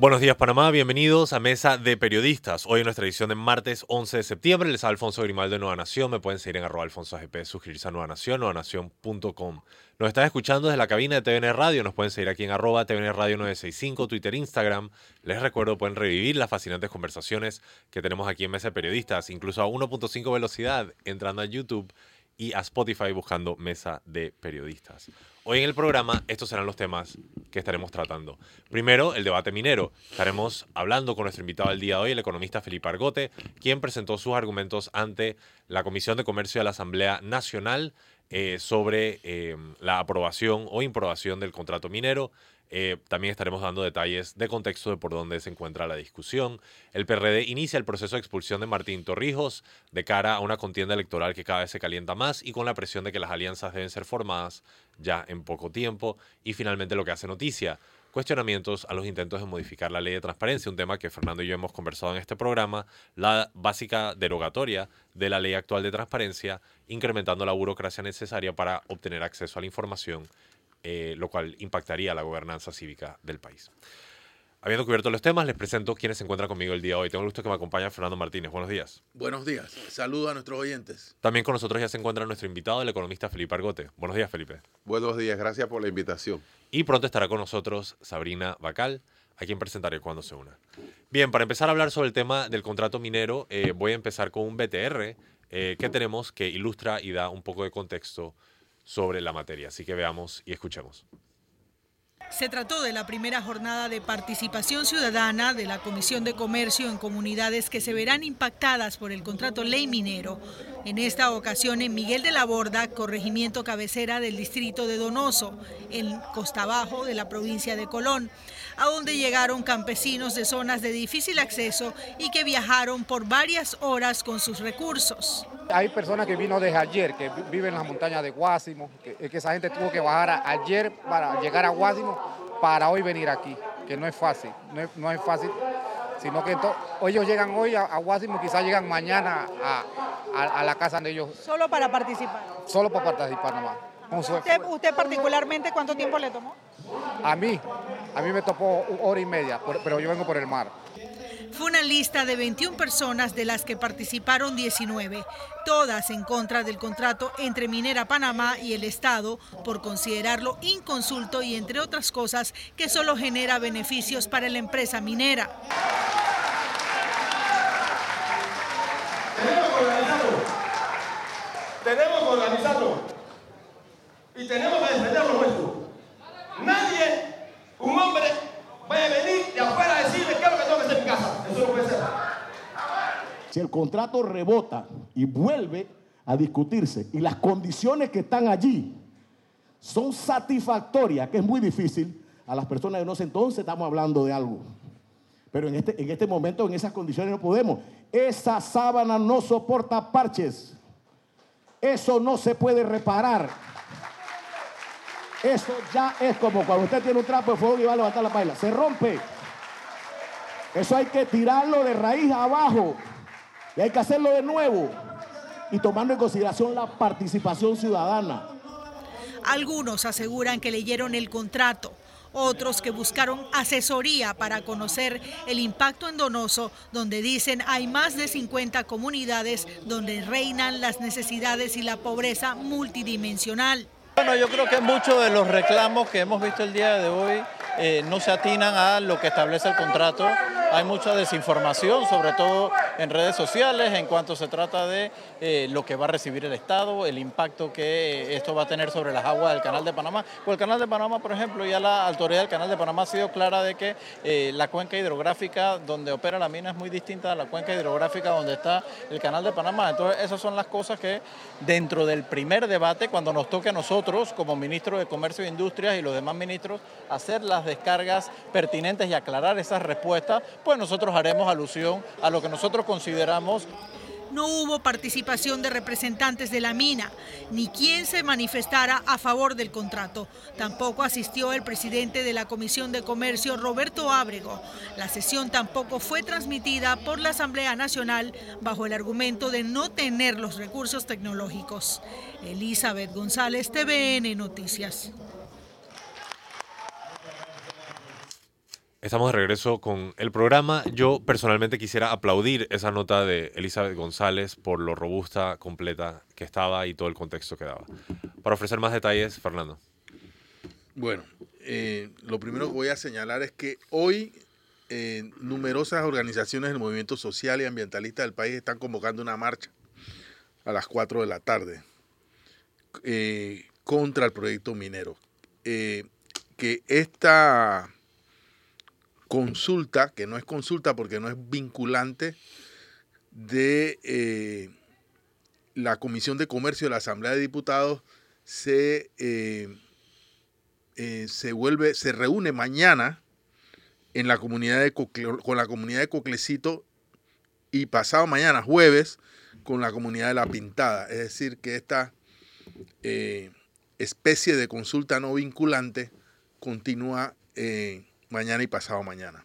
Buenos días Panamá, bienvenidos a Mesa de Periodistas. Hoy en nuestra edición de martes 11 de septiembre les habla Alfonso Grimaldo de Nueva Nación. Me pueden seguir en arroba alfonso AGP, suscribirse a Nueva Nación, nuevanación.com. Nos están escuchando desde la cabina de TVN Radio, nos pueden seguir aquí en arroba TVN Radio 965, Twitter, Instagram. Les recuerdo, pueden revivir las fascinantes conversaciones que tenemos aquí en Mesa de Periodistas, incluso a 1.5 velocidad, entrando a YouTube y a Spotify buscando Mesa de Periodistas. Hoy en el programa estos serán los temas que estaremos tratando. Primero, el debate minero. Estaremos hablando con nuestro invitado del día de hoy, el economista Felipe Argote, quien presentó sus argumentos ante la Comisión de Comercio de la Asamblea Nacional eh, sobre eh, la aprobación o improbación del contrato minero. Eh, también estaremos dando detalles de contexto de por dónde se encuentra la discusión. El PRD inicia el proceso de expulsión de Martín Torrijos de cara a una contienda electoral que cada vez se calienta más y con la presión de que las alianzas deben ser formadas ya en poco tiempo. Y finalmente lo que hace noticia, cuestionamientos a los intentos de modificar la ley de transparencia, un tema que Fernando y yo hemos conversado en este programa, la básica derogatoria de la ley actual de transparencia, incrementando la burocracia necesaria para obtener acceso a la información eh, lo cual impactaría la gobernanza cívica del país. Habiendo cubierto los temas, les presento quienes se encuentran conmigo el día de hoy. Tengo el gusto que me acompaña Fernando Martínez. Buenos días. Buenos días. Saludos a nuestros oyentes. También con nosotros ya se encuentra nuestro invitado, el economista Felipe Argote. Buenos días, Felipe. Buenos días, gracias por la invitación. Y pronto estará con nosotros Sabrina Bacal, a quien presentaré cuando se una. Bien, para empezar a hablar sobre el tema del contrato minero, eh, voy a empezar con un BTR eh, que tenemos que ilustra y da un poco de contexto sobre la materia. Así que veamos y escuchemos. Se trató de la primera jornada de participación ciudadana de la Comisión de Comercio en comunidades que se verán impactadas por el contrato ley minero. En esta ocasión en Miguel de la Borda, corregimiento cabecera del distrito de Donoso, en Costa Bajo de la provincia de Colón, a donde llegaron campesinos de zonas de difícil acceso y que viajaron por varias horas con sus recursos. Hay personas que vino desde ayer, que viven en las montañas de Guásimo, que, que esa gente tuvo que bajar ayer para llegar a Guásimo para hoy venir aquí, que no es fácil, no es, no es fácil, sino que ellos llegan hoy a, a Guásimo, quizás llegan mañana a, a, a, la casa de ellos. ¿Solo para participar? Solo para participar nomás. ¿Usted, ¿Usted particularmente cuánto tiempo le tomó? A mí, a mí me topó hora y media, pero yo vengo por el mar. Fue una lista de 21 personas de las que participaron 19, todas en contra del contrato entre Minera Panamá y el Estado por considerarlo inconsulto y entre otras cosas que solo genera beneficios para la empresa minera. Tenemos que organizarlo. Tenemos que organizarlo. Y tenemos que defender lo nuestro. Nadie, un hombre, vaya a venir de afuera a decirle qué es lo que tengo que hacer en casa. Eso no puede ser. Si el contrato rebota y vuelve a discutirse y las condiciones que están allí son satisfactorias, que es muy difícil, a las personas de no sé, entonces estamos hablando de algo. Pero en este, en este momento, en esas condiciones no podemos. Esa sábana no soporta parches. Eso no se puede reparar. Eso ya es como cuando usted tiene un trapo de fuego y va a levantar la paila. Se rompe. Eso hay que tirarlo de raíz abajo. Y hay que hacerlo de nuevo. Y tomando en consideración la participación ciudadana. Algunos aseguran que leyeron el contrato. Otros que buscaron asesoría para conocer el impacto en Donoso, donde dicen hay más de 50 comunidades donde reinan las necesidades y la pobreza multidimensional. Bueno, yo creo que muchos de los reclamos que hemos visto el día de hoy eh, no se atinan a lo que establece el contrato. Hay mucha desinformación, sobre todo en redes sociales, en cuanto se trata de eh, lo que va a recibir el Estado, el impacto que esto va a tener sobre las aguas del Canal de Panamá. Pues el Canal de Panamá, por ejemplo, ya la autoridad del Canal de Panamá ha sido clara de que eh, la cuenca hidrográfica donde opera la mina es muy distinta a la cuenca hidrográfica donde está el Canal de Panamá. Entonces, esas son las cosas que dentro del primer debate, cuando nos toque a nosotros, como ministro de Comercio e Industrias y los demás ministros, hacer las descargas pertinentes y aclarar esas respuestas, pues nosotros haremos alusión a lo que nosotros consideramos. no hubo participación de representantes de la mina, ni quien se manifestara a favor del contrato. Tampoco asistió el presidente de la Comisión de Comercio, Roberto Ábrego. La sesión tampoco fue transmitida por la Asamblea Nacional bajo el argumento de no tener los recursos tecnológicos. Elizabeth González, TVN Noticias. Estamos de regreso con el programa. Yo personalmente quisiera aplaudir esa nota de Elizabeth González por lo robusta, completa que estaba y todo el contexto que daba. Para ofrecer más detalles, Fernando. Bueno, eh, lo primero que voy a señalar es que hoy eh, numerosas organizaciones del movimiento social y ambientalista del país están convocando una marcha a las 4 de la tarde eh, contra el proyecto minero. que esta consulta, que no es consulta porque no es vinculante, de eh, la Comisión de Comercio de la Asamblea de Diputados se, eh, eh, se vuelve, se reúne mañana en la comunidad de con la comunidad de Coclecito y pasado mañana, jueves, con la comunidad de La Pintada. Es decir, que esta especie de consulta no vinculante continúa mañana y pasado mañana.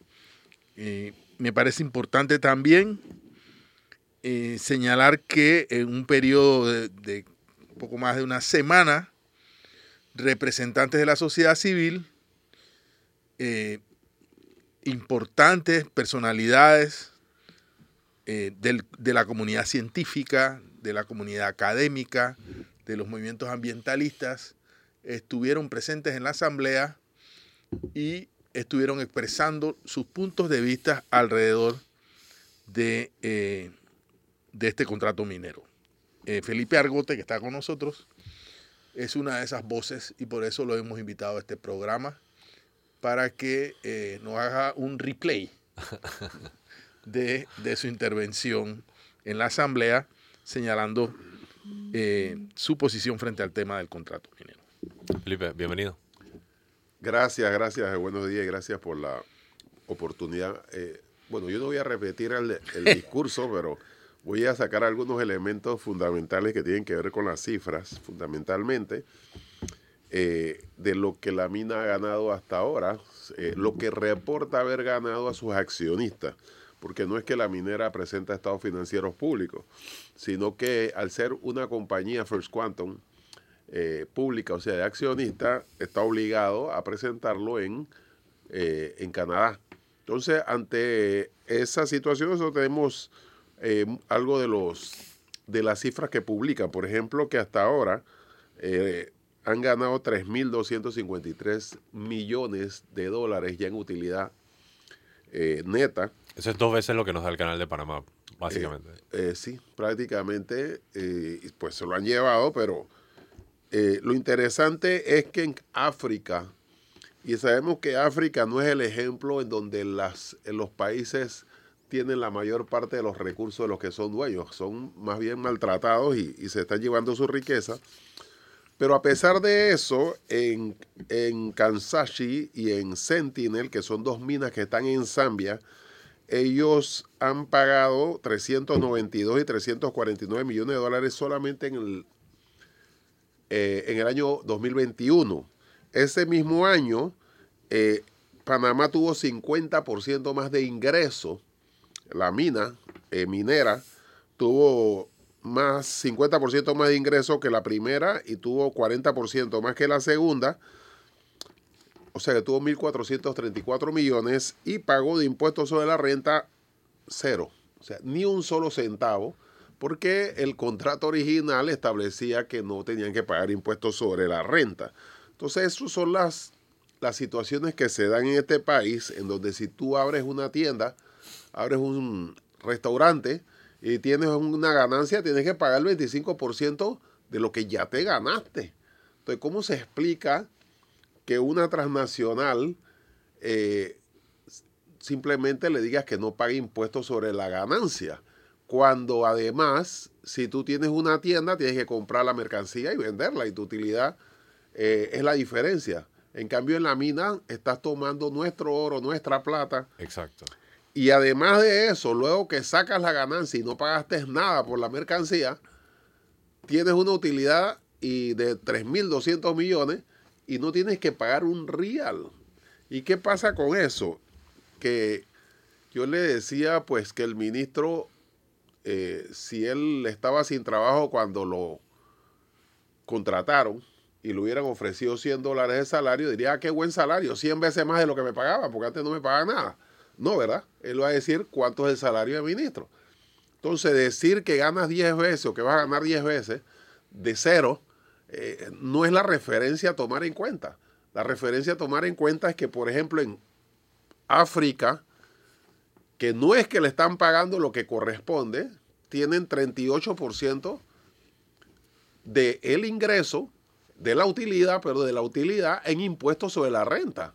me parece importante también eh, señalar que en un periodo de, poco más de una semana, representantes de la sociedad civil, eh, importantes personalidades eh, de la comunidad científica, de la comunidad académica, de los movimientos ambientalistas, estuvieron presentes en la asamblea y estuvieron expresando sus puntos de vista alrededor de, eh, de este contrato minero. Eh, Felipe Argote, que está con nosotros, es una de esas voces y por eso lo hemos invitado a este programa para que eh, nos haga un replay de, de, su intervención en la Asamblea señalando su posición frente al tema del contrato minero. Felipe, bienvenido. Gracias, gracias, eh, buenos días y gracias por la oportunidad. Eh, bueno, yo no voy a repetir el, discurso, pero voy a sacar algunos elementos fundamentales que tienen que ver con las cifras, fundamentalmente, eh, de lo que la mina ha ganado hasta ahora, lo que reporta haber ganado a sus accionistas, porque no es que la minera presenta estados financieros públicos, sino que al ser una compañía First Quantum, eh, pública, o sea, de accionista, está obligado a presentarlo en, eh, en Canadá. Entonces, ante esa situación, nosotros tenemos eh, algo de los de las cifras que publican. Por ejemplo, que hasta ahora han ganado 3.253 millones de dólares ya en utilidad neta. Eso es dos veces lo que nos da el canal de Panamá, básicamente. sí, prácticamente, pues se lo han llevado, pero eh, lo interesante es que en África, y sabemos que África no es el ejemplo en donde las, en los países tienen la mayor parte de los recursos de los que son dueños, son más bien maltratados y, se están llevando su riqueza. Pero a pesar de eso, en, en Kansashi y en Sentinel, que son dos minas que están en Zambia, ellos han pagado 392 y 349 millones de dólares solamente en el eh, en el año 2021. Ese mismo año, eh, Panamá tuvo 50% más de ingreso. La mina eh, minera tuvo más 50% más de ingreso que la primera y tuvo 40% más que la segunda. O sea que tuvo 1.434 millones y pagó de impuestos sobre la renta cero. O sea, ni un solo centavo porque el contrato original establecía que no tenían que pagar impuestos sobre la renta. Entonces, esas son las, las situaciones que se dan en este país, en donde si tú abres una tienda, abres un restaurante y tienes una ganancia, tienes que pagar el 25% de lo que ya te ganaste. Entonces, ¿cómo se explica que una transnacional eh, simplemente le digas que no pague impuestos sobre la ganancia? Cuando además, si tú tienes una tienda, tienes que comprar la mercancía y venderla y tu utilidad eh, es la diferencia. En cambio, en la mina estás tomando nuestro oro, nuestra plata. Exacto. Y además de eso, luego que sacas la ganancia y no pagaste nada por la mercancía, tienes una utilidad y de 3.200 millones y no tienes que pagar un real. ¿Y qué pasa con eso? Que yo le decía pues que el ministro, eh, si él estaba sin trabajo cuando lo contrataron y le hubieran ofrecido 100 dólares de salario, diría, "Ah, qué buen salario, 100 veces más de lo que me pagaba, porque antes no me pagaba nada. No, ¿verdad? Él va a decir cuánto es el salario de ministro. Entonces, decir que ganas 10 veces o que vas a ganar 10 veces de cero, eh, no es la referencia a tomar en cuenta. La referencia a tomar en cuenta es que, por ejemplo, en África, que no es que le están pagando lo que corresponde, tienen 38% de el ingreso, de la utilidad, pero de la utilidad en impuestos sobre la renta.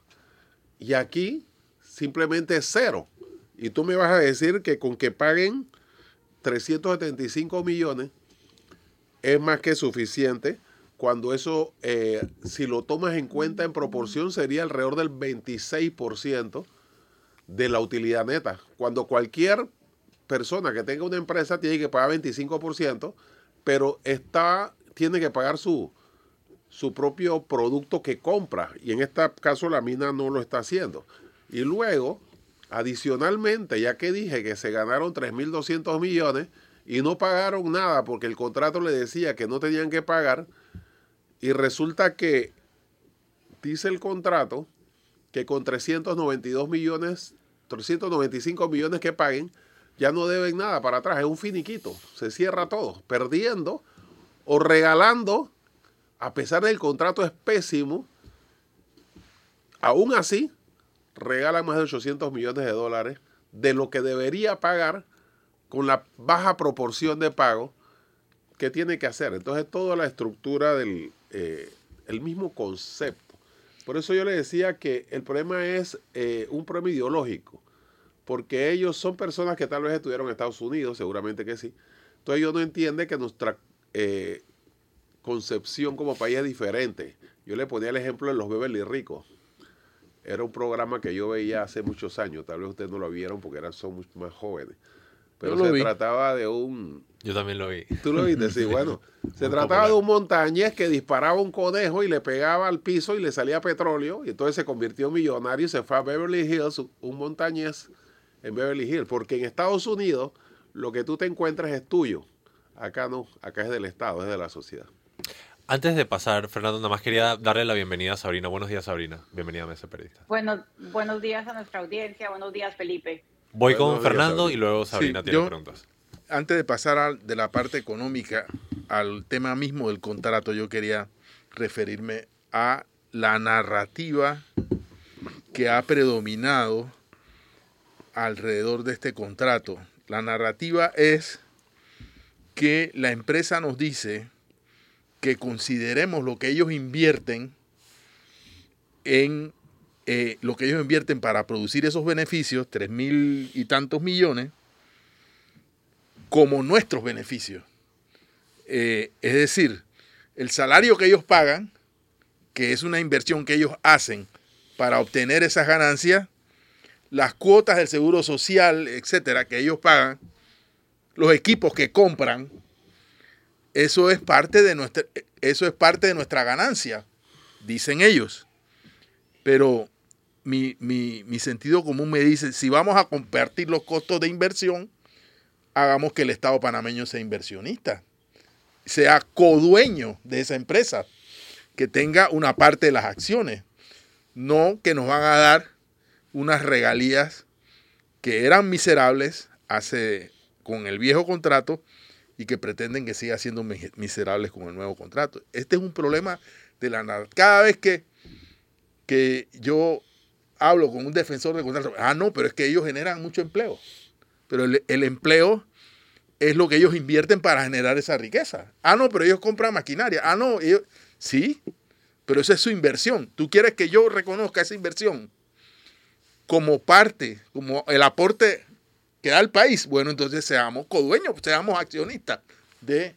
Y aquí simplemente es cero. Y tú me vas a decir que con que paguen 375 millones es más que suficiente cuando eso, eh, si lo tomas en cuenta en proporción, sería alrededor del 26% de la utilidad neta. Cuando cualquier persona que tenga una empresa tiene que pagar 25%, pero está, tiene que pagar su, su propio producto que compra. Y en este caso la mina no lo está haciendo. Y luego, adicionalmente, ya que dije que se ganaron 3.200 millones y no pagaron nada porque el contrato le decía que no tenían que pagar, y resulta que dice el contrato que con 392 millones, 395 millones que paguen, ya no deben nada para atrás, es un finiquito, se cierra todo, perdiendo o regalando, a pesar del contrato es pésimo, aún así regalan más de 800 millones de dólares de lo que debería pagar con la baja proporción de pago que tiene que hacer. Entonces toda la estructura del eh, el mismo concepto. Por eso yo le decía que el problema es eh, un problema ideológico, porque ellos son personas que tal vez estuvieron en Estados Unidos, seguramente que sí. Entonces ellos no entienden que nuestra eh, concepción como país es diferente. Yo le ponía el ejemplo de los Beverly Ricos. Era un programa que yo veía hace muchos años, tal vez ustedes no lo vieron porque eran, son mucho más jóvenes. Pero se vi. trataba de un, Yo también lo vi. Tú lo viste, sí, bueno. Se Muy trataba popular. de un montañés que disparaba un conejo y le pegaba al piso y le salía petróleo. Y entonces se convirtió en millonario y se fue a Beverly Hills, un montañés en Beverly Hills. Porque en Estados Unidos lo que tú te encuentras es tuyo. Acá no, acá es del Estado, es de la sociedad. Antes de pasar, Fernando, nada más quería darle la bienvenida a Sabrina. Buenos días, Sabrina. Bienvenida a Mesa Periodista. Buenos, buenos días a nuestra audiencia, buenos días Felipe. Voy Buenos con días, Fernando Sabrina. y luego Sabrina Sí, tiene yo- preguntas. Antes de pasar de la parte económica al tema mismo del contrato, yo quería referirme a la narrativa que ha predominado alrededor de este contrato. La narrativa es que la empresa nos dice que consideremos lo que ellos invierten en eh, lo que ellos invierten para producir esos beneficios, tres mil y tantos millones, como nuestros beneficios. Eh, es decir, el salario que ellos pagan, que es una inversión que ellos hacen para obtener esas ganancias, las cuotas del seguro social, etcétera, que ellos pagan, los equipos que compran, eso es parte de nuestra, eso es parte de nuestra ganancia, dicen ellos. Pero mi, mi- mi sentido común me dice, si vamos a compartir los costos de inversión, hagamos que el Estado panameño sea inversionista, sea codueño de esa empresa, que tenga una parte de las acciones, no que nos van a dar unas regalías que eran miserables hace con el viejo contrato y que pretenden que siga siendo mi- miserables con el nuevo contrato. Este es un problema de la nada. Cada vez que, que yo hablo con un defensor de contrato, ah, no, pero es que ellos generan mucho empleo. Pero el, empleo es lo que ellos invierten para generar esa riqueza. Ah, no, pero ellos compran maquinaria. Ah, no, ellos, sí, pero esa es su inversión. ¿Tú quieres que yo reconozca esa inversión como parte, como el aporte que da el país? Bueno, entonces seamos codueños, seamos accionistas de,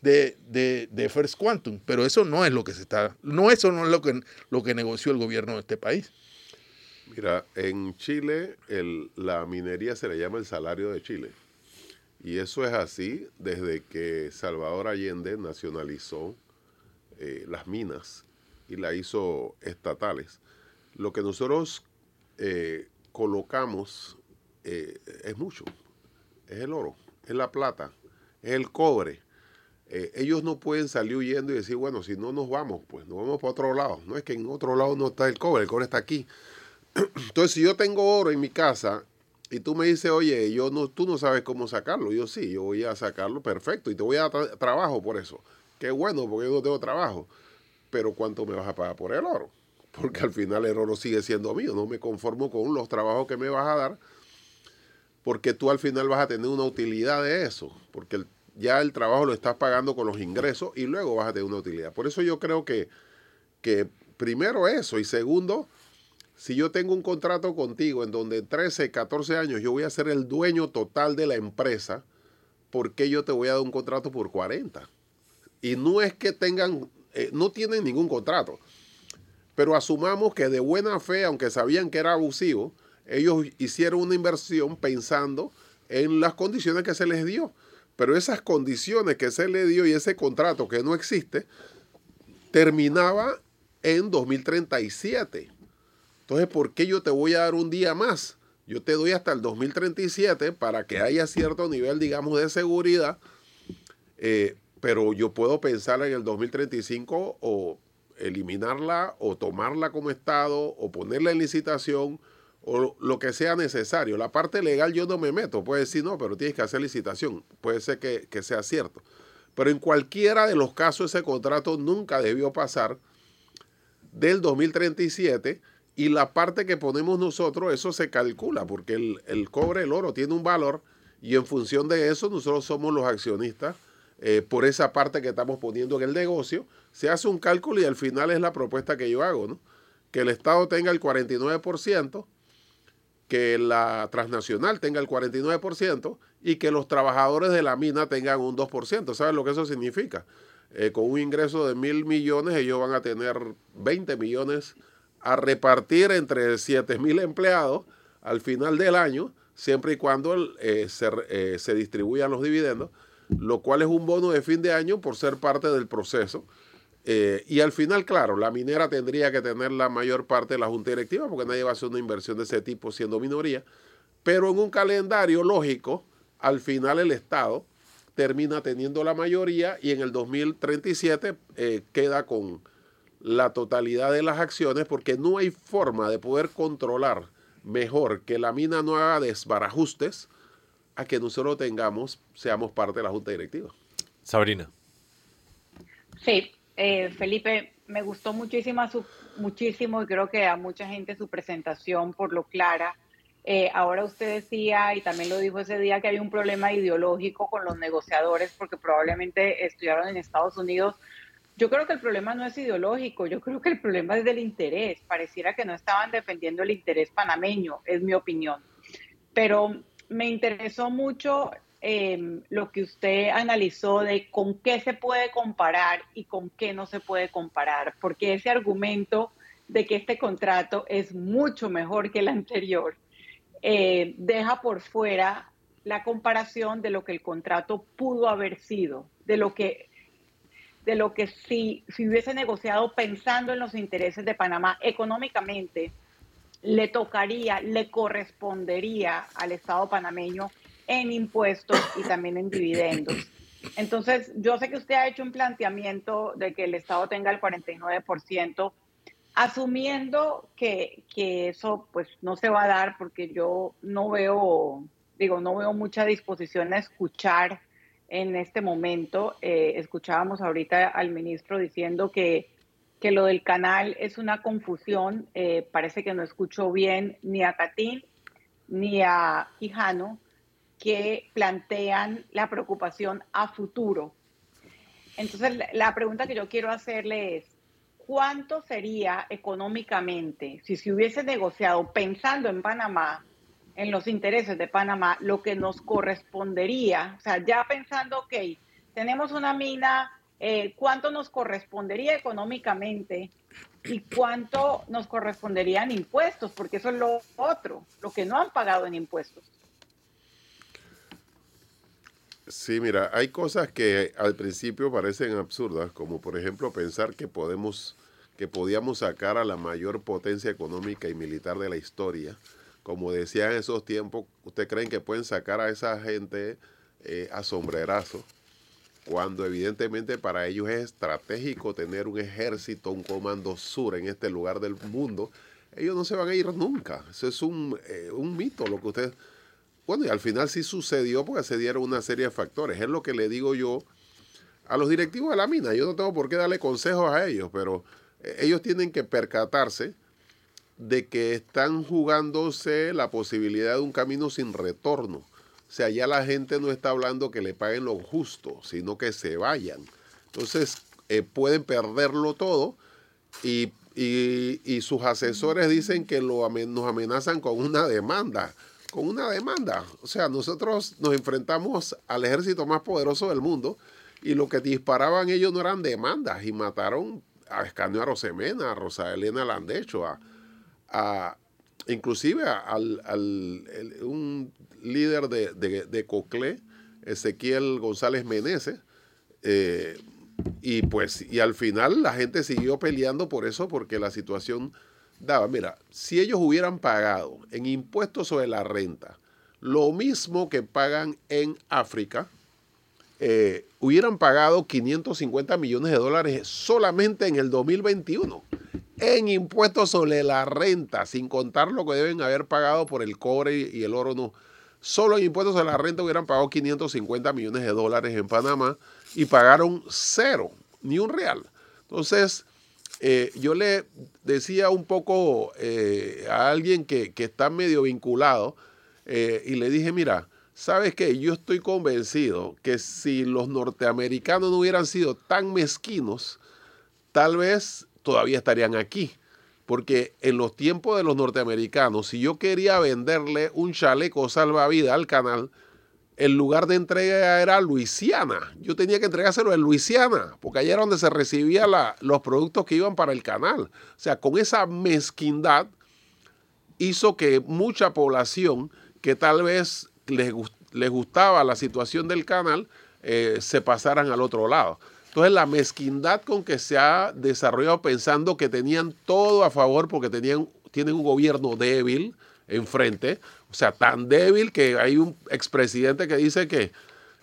de, de, de First Quantum. Pero eso no es lo que se está, no eso no es lo que, lo que negoció el gobierno de este país. Mira, en Chile la minería se le llama el salario de Chile. Y eso es así desde que Salvador Allende nacionalizó eh, las minas y la hizo estatales. Lo que nosotros eh, colocamos eh, es mucho. Es el oro, es la plata, es el cobre. ellos no pueden salir huyendo y decir, bueno, si no nos vamos, pues nos vamos para otro lado. No es que en otro lado no está el cobre, el cobre está aquí. Entonces, si yo tengo oro en mi casa y tú me dices, oye, yo no, tú no sabes cómo sacarlo, yo sí, yo voy a sacarlo, perfecto, y te voy a dar trabajo por eso. Qué bueno, porque yo no tengo trabajo. Pero ¿cuánto me vas a pagar por el oro? Porque al final el oro sigue siendo mío, no me conformo con los trabajos que me vas a dar, porque tú al final vas a tener una utilidad de eso, porque ya el trabajo lo estás pagando con los ingresos y luego vas a tener una utilidad. Por eso yo creo que, que primero eso y segundo, si yo tengo un contrato contigo en donde en 13, 14 años yo voy a ser el dueño total de la empresa, ¿por qué yo te voy a dar un contrato por 40? Y no es que tengan, eh, no tienen ningún contrato, pero asumamos que de buena fe, aunque sabían que era abusivo, ellos hicieron una inversión pensando en las condiciones que se les dio. Pero esas condiciones que se le dio y ese contrato que no existe, terminaba en 2037. Entonces, ¿por qué yo te voy a dar un día más? Yo te doy hasta el 2037 para que haya cierto nivel, digamos, de seguridad, eh, pero yo puedo pensar en el 2035 o eliminarla o tomarla como Estado o ponerla en licitación o lo que sea necesario. La parte legal yo no me meto, puede decir no, pero tienes que hacer licitación, puede ser que, que sea cierto. Pero en cualquiera de los casos ese contrato nunca debió pasar del 2037 y la parte que ponemos nosotros, eso se calcula, porque el, cobre, el oro tiene un valor y en función de eso nosotros somos los accionistas. Eh, por esa parte que estamos poniendo en el negocio, se hace un cálculo y al final es la propuesta que yo hago, ¿no? Que el Estado tenga el 49%, que la transnacional tenga el 49% y que los trabajadores de la mina tengan un 2%. ¿Sabes lo que eso significa? Eh, con un ingreso de mil millones, ellos van a tener 20 millones a repartir entre 7 mil empleados al final del año, siempre y cuando eh, eh, se, distribuyan los dividendos, lo cual es un bono de fin de año por ser parte del proceso. Eh, y al final, claro, la minera tendría que tener la mayor parte de la junta directiva porque nadie va a hacer una inversión de ese tipo siendo minoría. Pero en un calendario lógico, al final el Estado termina teniendo la mayoría y en el 2037 queda con la totalidad de las acciones porque no hay forma de poder controlar mejor que la mina no haga desbarajustes a que nosotros tengamos, seamos parte de la junta directiva. Sabrina. Sí, eh, Felipe, me gustó muchísimo, su, muchísimo y creo que a mucha gente su presentación por lo clara. Eh, ahora usted decía, y también lo dijo ese día, que hay un problema ideológico con los negociadores porque probablemente estudiaron en Estados Unidos yo creo que el problema no es ideológico, yo creo que el problema es del interés. Pareciera que no estaban defendiendo el interés panameño, es mi opinión. Pero me interesó mucho em, lo que usted analizó de con qué se puede comparar y con qué no se puede comparar, porque ese argumento de que este contrato es mucho mejor que el anterior eh, deja por fuera la comparación de lo que el contrato pudo haber sido, de lo que de lo que si, si hubiese negociado pensando en los intereses de Panamá económicamente, le tocaría, le correspondería al Estado panameño en impuestos y también en dividendos. Entonces, yo sé que usted ha hecho un planteamiento de que el Estado tenga el 49%, asumiendo que, que eso pues no se va a dar porque yo no veo, digo, no veo mucha disposición a escuchar en este momento. Eh, escuchábamos ahorita al ministro diciendo que, que, lo del canal es una confusión. Eh, parece que no escuchó bien ni a Catín ni a Quijano, que plantean la preocupación a futuro. Entonces, la pregunta que yo quiero hacerle es, ¿cuánto sería económicamente si se hubiese negociado pensando en Panamá en los intereses de Panamá lo que nos correspondería, o sea, ya pensando, ok, tenemos una mina eh, cuánto nos correspondería económicamente y cuánto nos correspondería en impuestos, porque eso es lo otro, lo que no han pagado en impuestos. Sí, mira, hay cosas que al principio parecen absurdas, como por ejemplo pensar que podemos, que podíamos sacar a la mayor potencia económica y militar de la historia. Como decía en esos tiempos, ¿usted creen que pueden sacar a esa gente eh, a sombrerazo? Cuando evidentemente para ellos es estratégico tener un ejército, un comando sur en este lugar del mundo. Ellos no se van a ir nunca. Eso es un, eh, un mito, lo que ustedes bueno, y al final sí sucedió porque se dieron una serie de factores. Es lo que le digo yo a los directivos de la mina. Yo no tengo por qué darle consejos a ellos, pero eh, ellos tienen que percatarse de que están jugándose la posibilidad de un camino sin retorno. O sea, ya la gente no está hablando que le paguen lo justo, sino que se vayan. Entonces, eh, pueden perderlo todo y, sus asesores dicen que lo, nos amenazan con una demanda con una demanda. O sea, nosotros nos enfrentamos al ejército más poderoso del mundo y lo que disparaban ellos no eran demandas y mataron a Escanio Arosemena, a Rosa Elena Landecho, a, a inclusive al, un líder de, de, Coclé, Ezequiel González Meneses, eh, y pues, y al final la gente siguió peleando por eso, porque la situación daba, mira, si ellos hubieran pagado en impuestos sobre la renta lo mismo que pagan en África, eh, hubieran pagado 550 millones de dólares solamente en el 2021 en impuestos sobre la renta, sin contar lo que deben haber pagado por el cobre y el oro, no. Solo en impuestos sobre la renta hubieran pagado 550 millones de dólares en Panamá y pagaron cero, ni un real. Entonces, eh, yo le decía un poco eh, a alguien que, está medio vinculado y le dije, mira, ¿sabes qué? Yo estoy convencido que si los norteamericanos no hubieran sido tan mezquinos, tal vez todavía estarían aquí. Porque en los tiempos de los norteamericanos, si yo quería venderle un chaleco salvavidas al canal, el lugar de entrega era Luisiana. Yo tenía que entregárselo en Luisiana, porque allá era donde se recibían los productos que iban para el canal. O sea, con esa mezquindad hizo que mucha población que tal vez les, gustaba la situación del canal eh, se pasaran al otro lado. Entonces la mezquindad con que se ha desarrollado pensando que tenían todo a favor porque tenían, tienen un gobierno débil enfrente, o sea, tan débil que hay un expresidente que dice que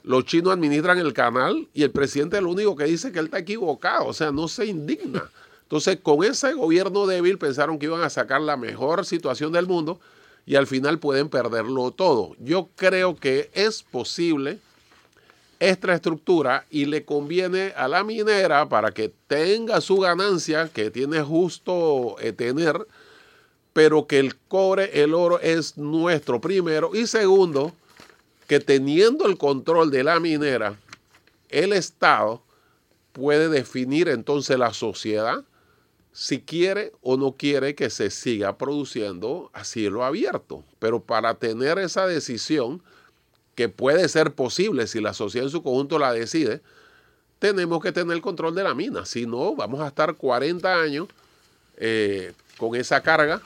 los chinos administran el canal y el presidente es el único que dice que él está equivocado, o sea, no se indigna. Entonces, con ese gobierno débil pensaron que iban a sacar la mejor situación del mundo y al final pueden perderlo todo. Yo creo que es posible esta estructura y le conviene a la minera para que tenga su ganancia que tiene justo eh, tener pero que el cobre, el oro es nuestro primero. Y segundo, que teniendo el control de la minera, el Estado puede definir entonces la sociedad si quiere o no quiere que se siga produciendo a cielo abierto. Pero para tener esa decisión, que puede ser posible si la sociedad en su conjunto la decide, tenemos que tener el control de la mina. Si no, vamos a estar 40 años eh, con esa carga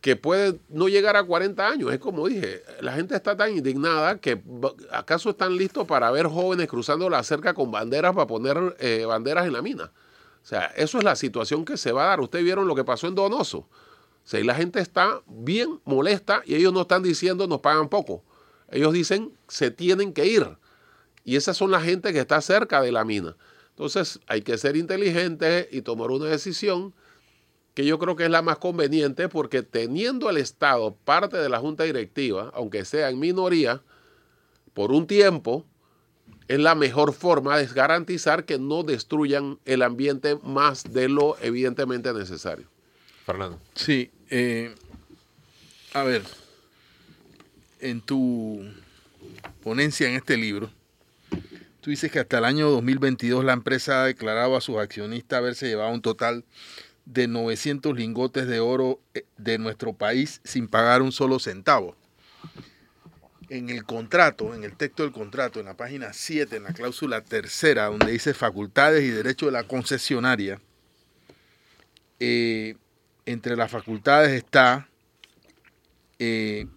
que puede no llegar a 40 años. Es como dije, la gente está tan indignada que acaso están listos para ver jóvenes cruzando la cerca con banderas para poner eh, banderas en la mina. O sea, eso es la situación que se va a dar. Ustedes vieron lo que pasó en Donoso. O sea, la gente está bien molesta y ellos no están diciendo nos pagan poco. Ellos dicen se tienen que ir. Y esas son la gente que está cerca de la mina. Entonces hay que ser inteligente y tomar una decisión que yo creo que es la más conveniente porque teniendo el Estado parte de la Junta Directiva, aunque sea en minoría, por un tiempo, es la mejor forma de garantizar que no destruyan el ambiente más de lo evidentemente necesario. Fernando. Sí, eh, a ver, en tu ponencia en este libro, tú dices que hasta el año 2022 la empresa ha declarado a sus accionistas haberse llevado un total de 900 lingotes de oro eh, de nuestro país sin pagar un solo centavo. En el contrato, en el texto del contrato, en la página 7, en la cláusula tercera, donde dice facultades y derechos de la concesionaria, eh, entre las facultades está, eh,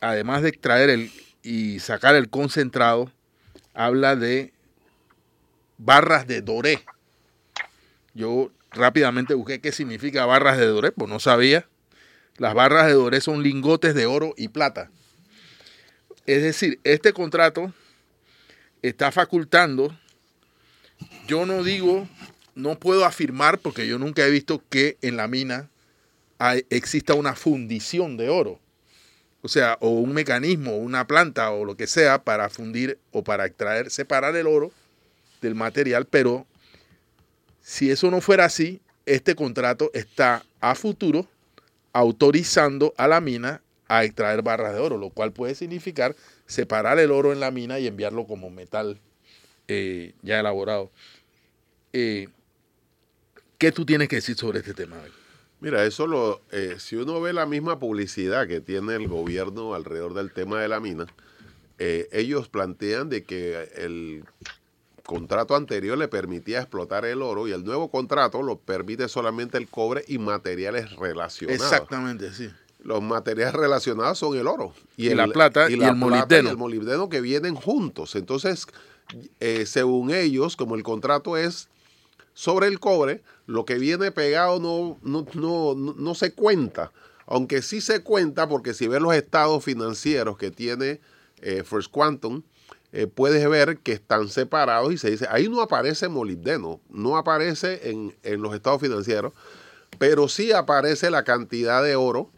además de extraer el, y sacar el concentrado, habla de barras de doré. Yo rápidamente busqué qué significa barras de doré, pues no sabía. Las barras de doré son lingotes de oro y plata. Es decir, este contrato está facultando, yo no digo, no puedo afirmar porque yo nunca he visto que en la mina exista una fundición de oro. O sea, o un mecanismo, una planta o lo que sea para fundir o para extraer, separar el oro del material, pero si eso no fuera así, este contrato está a futuro autorizando a la mina a extraer barras de oro, lo cual puede significar separar el oro en la mina y enviarlo como metal eh, ya elaborado. Eh, ¿Qué tú tienes que decir sobre este tema? Mira, eso lo, eh, si uno ve la misma publicidad que tiene el gobierno alrededor del tema de la mina, ellos plantean de que el contrato anterior le permitía explotar el oro y el nuevo contrato lo permite solamente el cobre y materiales relacionados. Exactamente, sí. Los materiales relacionados son el oro y, la plata y, el molibdeno. el molibdeno que vienen juntos. Entonces, eh, según ellos, como el contrato es sobre el cobre, lo que viene pegado no, no, no, no se cuenta. Aunque sí se cuenta porque si ves los estados financieros que tiene eh, First Quantum, eh, puedes ver que están separados y se dice, ahí no aparece molibdeno, no aparece en, en los estados financieros, pero sí aparece la cantidad de oro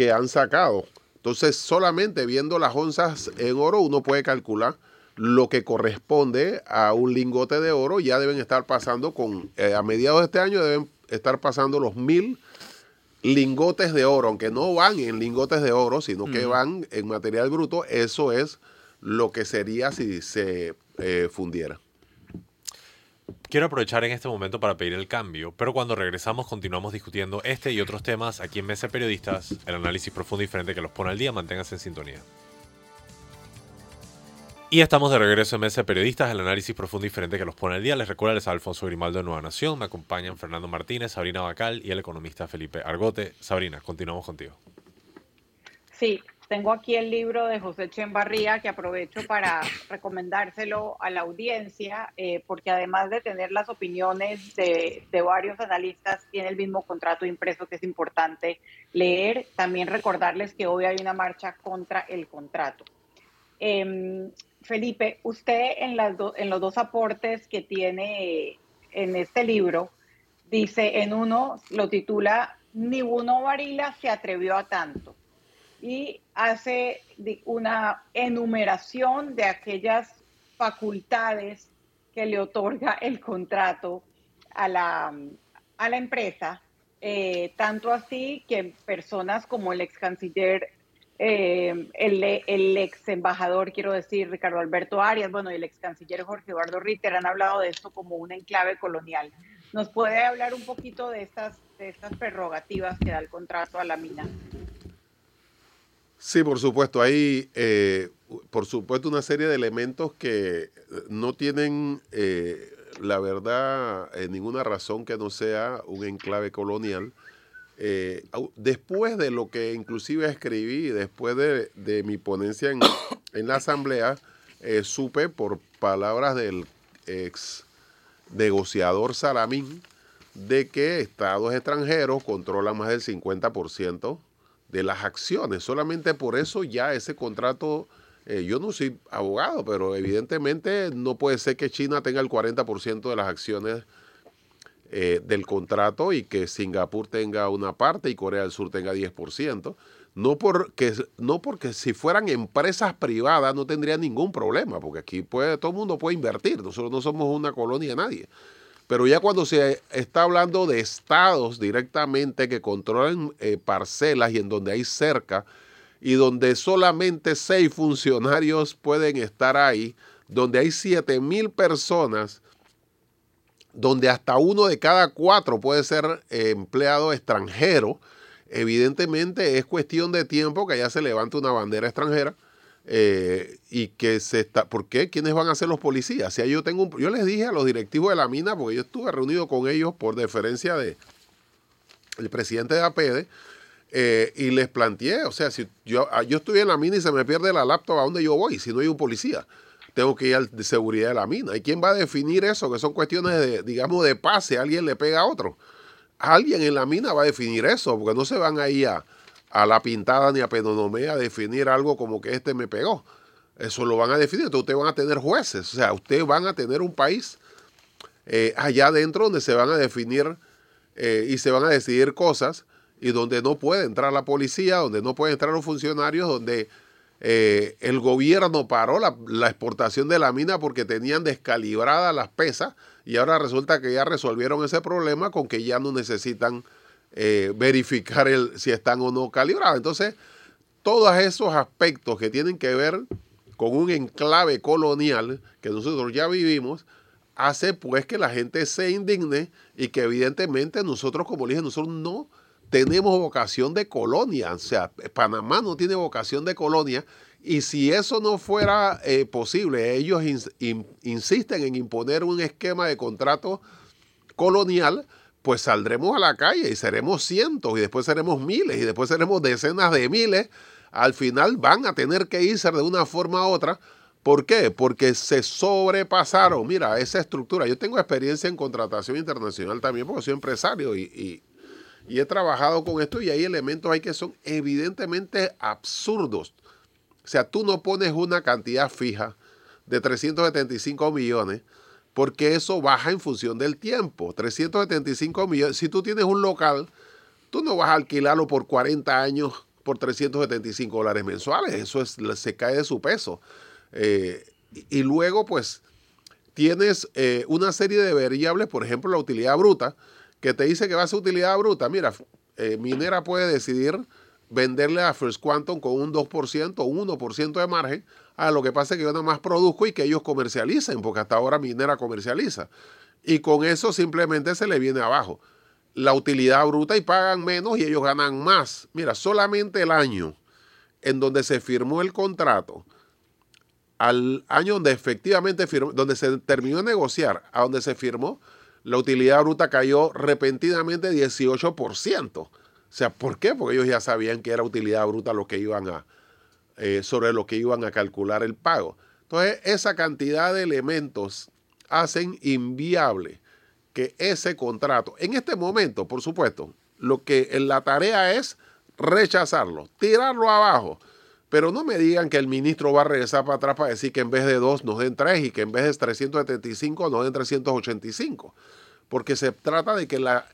que han sacado. Entonces, solamente viendo las onzas en oro, uno puede calcular lo que corresponde a un lingote de oro. Ya deben estar pasando con, eh, a mediados de este año deben estar pasando los mil lingotes de oro, aunque no van en lingotes de oro, sino que van en material bruto. Eso es lo que sería si se eh, fundiera. Quiero aprovechar en este momento para pedir el cambio, pero cuando regresamos continuamos discutiendo este y otros temas aquí en Mesa Periodistas, el análisis profundo y diferente que los pone al día, manténganse en sintonía. Y estamos de regreso en Mesa Periodistas, el análisis profundo y diferente que los pone al día. Les recuerdo, les Alfonso Grimaldo de Nueva Nación, me acompañan Fernando Martínez, Sabrina Bacal y el economista Felipe Argote. Sabrina, continuamos contigo. Sí, tengo aquí el libro de José Chembarría que aprovecho para recomendárselo a la audiencia, eh, porque además de tener las opiniones de, varios analistas, tiene el mismo contrato impreso que es importante leer. También recordarles que hoy hay una marcha contra el contrato. Em, Felipe, usted en, las en los dos aportes que tiene en este libro, dice en uno, lo titula, Ninguno Varila se atrevió a tanto y hace una enumeración de aquellas facultades que le otorga el contrato a la, a la empresa, eh, tanto así que personas como el ex canciller, eh, el, el, ex embajador, quiero decir, Ricardo Alberto Arias, bueno, y el ex canciller Jorge Eduardo Ritter han hablado de esto como un enclave colonial. ¿Nos puede hablar un poquito de estas, de estas prerrogativas que da el contrato a la mina? Sí, por supuesto. Hay, eh, por supuesto, una serie de elementos que no tienen, eh, la verdad, eh, ninguna razón que no sea un enclave colonial. después de lo que inclusive escribí, después de, mi ponencia en, en la asamblea, supe por palabras del ex negociador Salamín de que estados extranjeros controlan más del 50% de las acciones. Solamente por eso ya ese contrato, eh, yo no soy abogado, pero evidentemente no puede ser que China tenga el 40% de las acciones eh, del contrato y que Singapur tenga una parte y Corea del Sur tenga 10%. No porque, no porque si fueran empresas privadas no tendría ningún problema, porque aquí puede, todo el mundo puede invertir, nosotros no somos una colonia de nadie. Pero ya cuando se está hablando de estados directamente que controlan eh, parcelas y en donde hay cerca y donde solamente seis funcionarios pueden estar ahí, donde hay siete mil personas, donde hasta uno de cada cuatro puede ser eh, empleado extranjero, evidentemente es cuestión de tiempo que allá se levante una bandera extranjera eh, y que se está, ¿por qué? ¿Quiénes van a ser los policías? Sea, yo tengo un- yo les dije a los directivos de la mina, porque yo estuve reunido con ellos por deferencia de el presidente de APEDE, eh, y les planteé, o sea, si yo, ah, yo estoy en la mina y se me pierde la laptop, ¿a dónde yo voy? Si no hay un policía, tengo que ir al de seguridad de la mina. ¿Y quién va a definir eso? Que son cuestiones de, digamos, de pase, alguien le pega a otro. Alguien en la mina va a definir eso, porque no se van ahí a, a la pintada ni a Penonomé a definir algo como que este me pegó. Eso lo van a definir. Entonces ustedes van a tener jueces. O sea, ustedes van a tener un país eh, allá adentro donde se van a definir eh, y se van a decidir cosas y donde no puede entrar la policía, donde no pueden entrar los funcionarios, donde eh, el gobierno paró la exportación de la mina porque tenían descalibradas las pesas y ahora resulta que ya resolvieron ese problema con que ya no necesitan eh, verificar el, si están o no calibradas. Entonces, todos esos aspectos que tienen que ver con un enclave colonial que nosotros ya vivimos, hace pues que la gente se indigne y que evidentemente nosotros, como dije, nosotros no tenemos vocación de colonia. O sea, Panamá no tiene vocación de colonia. Y si eso no fuera eh, posible, ellos ins- in- insisten en imponer un esquema de contrato colonial, pues saldremos a la calle y seremos cientos y después seremos miles y después seremos decenas de miles. Al final van a tener que irse de una forma u otra. ¿Por qué? Porque se sobrepasaron. Mira, esa estructura. Yo tengo experiencia en contratación internacional también porque soy empresario y, y- he trabajado con esto y hay elementos ahí que son evidentemente absurdos. O sea, tú no pones una cantidad fija de 375 millones porque eso baja en función del tiempo. 375 millones. Si tú tienes un local, tú no vas a alquilarlo por 40 años por 375 dólares mensuales. Eso es, se cae de su peso. Eh, y, luego, pues, tienes eh, una serie de variables, por ejemplo, la utilidad bruta, que te dice que va a ser utilidad bruta. Mira, eh, Minera puede decidir venderle a First Quantum con un 2% o un 1% de margen. A lo que pasa es que yo nada más produzco y que ellos comercialicen, porque hasta ahora Minera comercializa. Y con eso simplemente se le viene abajo la utilidad bruta y pagan menos y ellos ganan más. Mira, solamente el año en donde se firmó el contrato, al año donde efectivamente firmó, donde se terminó de negociar, a donde se firmó, la utilidad bruta cayó repentinamente 18%. O sea, ¿por qué? Porque ellos ya sabían que era utilidad bruta lo que iban a, eh, sobre lo que iban a calcular el pago. Entonces, esa cantidad de elementos hacen inviable que ese contrato, en este momento, por supuesto, lo que la tarea es rechazarlo, tirarlo abajo. Pero no me digan que el ministro va a regresar para atrás para decir que en vez de dos nos den tres y que en vez de 375 nos den 385. Porque se trata de que la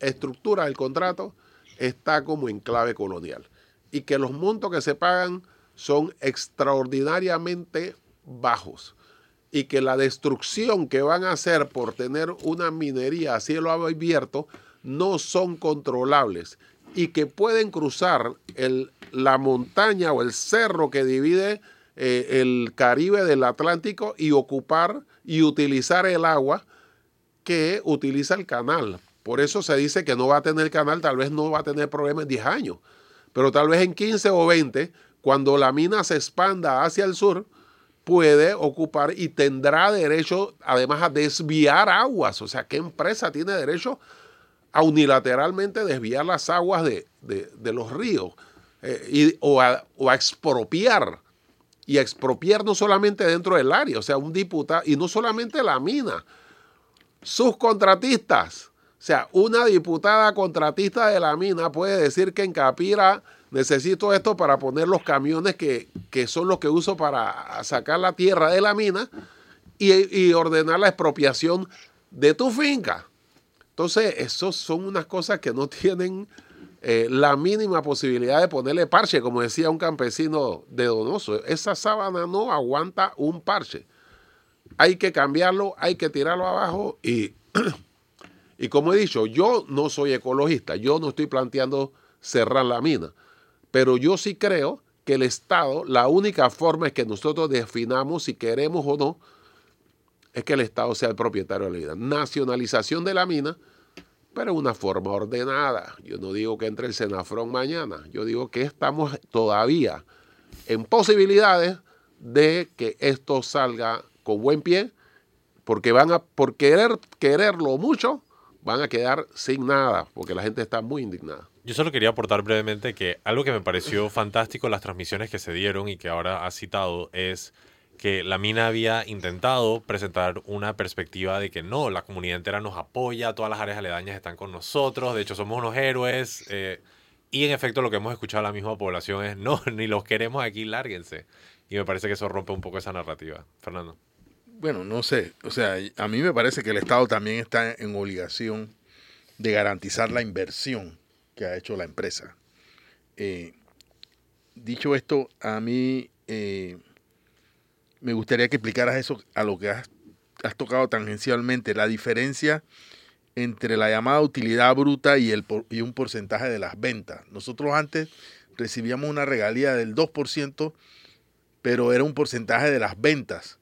estructura del contrato está como en clave colonial y que los montos que se pagan son extraordinariamente bajos. Y que la destrucción que van a hacer por tener una minería a cielo abierto no son controlables. Y que pueden cruzar el, la montaña o el cerro que divide eh, el Caribe del Atlántico y ocupar y utilizar el agua que utiliza el canal. Por eso se dice que no va a tener canal, tal vez no va a tener problemas en 10 años, pero tal vez en 15 o 20, cuando la mina se expanda hacia el sur, puede ocupar y tendrá derecho además a desviar aguas. O sea, ¿qué empresa tiene derecho a unilateralmente desviar las aguas de, de, los ríos eh, y, o, a, o, a, expropiar? Y a expropiar no solamente dentro del área, o sea, un diputado, y no solamente la mina, sus contratistas. O sea, una diputada contratista de la mina puede decir que en Capira necesito esto para poner los camiones que, que son los que uso para sacar la tierra de la mina y, y ordenar la expropiación de tu finca. Entonces, esos son unas cosas que no tienen eh, la mínima posibilidad de ponerle parche, como decía un campesino de Donoso. Esa sábana no aguanta un parche. Hay que cambiarlo, hay que tirarlo abajo y, y como he dicho, yo no soy ecologista, yo no estoy planteando cerrar la mina, pero yo sí creo que el Estado, la única forma es que nosotros definamos si queremos o no, es que el Estado sea el propietario de la mina. Nacionalización de la mina, pero una forma ordenada. Yo no digo que entre el Senafrón mañana, yo digo que estamos todavía en posibilidades de que esto salga con buen pie, porque van a, por querer quererlo mucho, van a quedar sin nada, porque la gente está muy indignada. Yo solo quería aportar brevemente que algo que me pareció fantástico las transmisiones que se dieron y que ahora ha citado es que la mina había intentado presentar una perspectiva de que no, la comunidad entera nos apoya, todas las áreas aledañas están con nosotros, de hecho somos unos héroes. eh, y en efecto lo que hemos escuchado a la misma población es, no, ni los queremos aquí, lárguense. Y me parece que eso rompe un poco esa narrativa. Fernando. Bueno, no sé. O sea, a mí me parece que el Estado también está en obligación de garantizar la inversión que ha hecho la empresa. Eh, dicho esto, a mí eh, me gustaría que explicaras eso a lo que has, tocado tangencialmente, la diferencia entre la llamada utilidad bruta y, y un porcentaje de las ventas. Nosotros antes recibíamos una regalía del 2%, pero era un porcentaje de las ventas.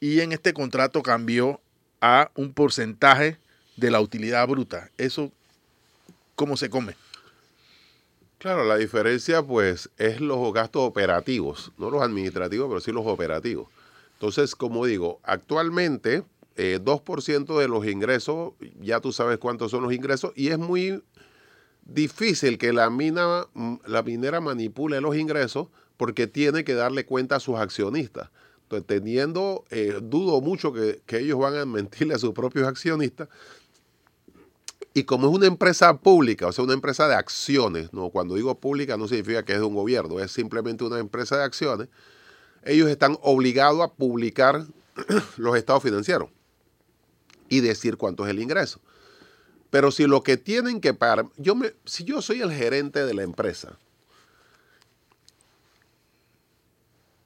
Y en este contrato cambió a un porcentaje de la utilidad bruta. Eso, ¿cómo se come? Claro, la diferencia pues es los gastos operativos, no los administrativos, pero sí los operativos. Entonces, como digo, actualmente eh, 2% de los ingresos, ya tú sabes cuántos son los ingresos, y es muy difícil que la mina, la minera manipule los ingresos porque tiene que darle cuenta a sus accionistas. Teniendo, eh, dudo mucho que, que ellos van a mentirle a sus propios accionistas, y como es una empresa pública, o sea, una empresa de acciones, no, cuando digo pública no significa que es de un gobierno, es simplemente una empresa de acciones, ellos están obligados a publicar los estados financieros y decir cuánto es el ingreso. Pero si lo que tienen que pagar, yo me, si yo soy el gerente de la empresa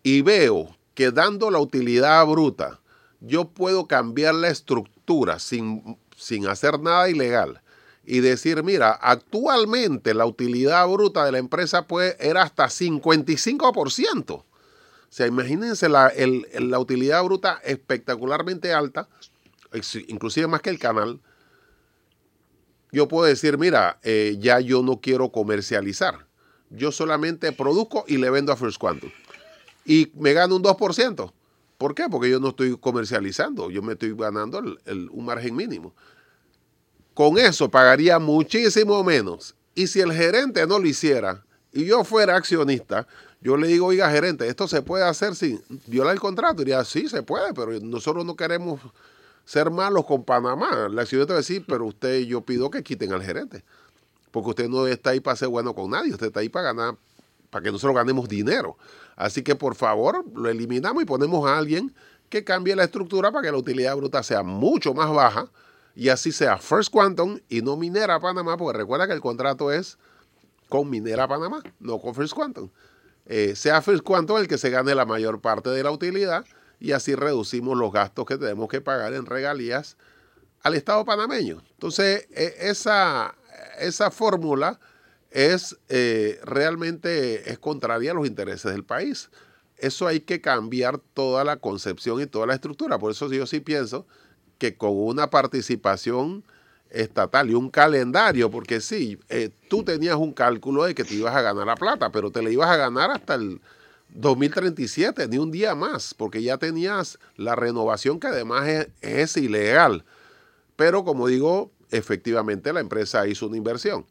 y veo que dando la utilidad bruta, yo puedo cambiar la estructura sin, sin hacer nada ilegal y decir, mira, actualmente la utilidad bruta de la empresa puede, era hasta 55%. O sea, imagínense la, el- la utilidad bruta espectacularmente alta, inclusive más que el canal. Yo puedo decir, mira, eh, ya yo no quiero comercializar. Yo solamente produzco y le vendo a First Quantum. Y me gano un 2%. ¿Por qué? Porque yo no estoy comercializando. Yo me estoy ganando el- un margen mínimo. Con eso pagaría muchísimo menos. Y si el gerente no lo hiciera y yo fuera accionista, yo le digo, oiga, gerente, esto se puede hacer sin violar el contrato. Diría, sí, se puede, pero nosotros no queremos ser malos con Panamá. El accionista va a decir, pero usted, yo pido que quiten al gerente. Porque usted no está ahí para ser bueno con nadie, usted está ahí para ganar, para que nosotros ganemos dinero. Así que por favor, lo eliminamos y ponemos a alguien que cambie la estructura para que la utilidad bruta sea mucho más baja y así sea First Quantum y no Minera Panamá, porque recuerda que el contrato es con Minera Panamá, no con First Quantum. Eh, sea First Quantum el que se gane la mayor parte de la utilidad y así reducimos los gastos que tenemos que pagar en regalías al Estado panameño. Entonces, eh, esa, esa fórmula es eh, realmente es contraria a los intereses del país. Eso hay que cambiar toda la concepción y toda la estructura. Por eso yo sí pienso que con una participación estatal y un calendario, porque sí, eh, tú tenías un cálculo de que te ibas a ganar la plata, pero te la ibas a ganar hasta el 2037, ni un día más, porque ya tenías la renovación que además es, es ilegal. Pero como digo, efectivamente la empresa hizo una inversión.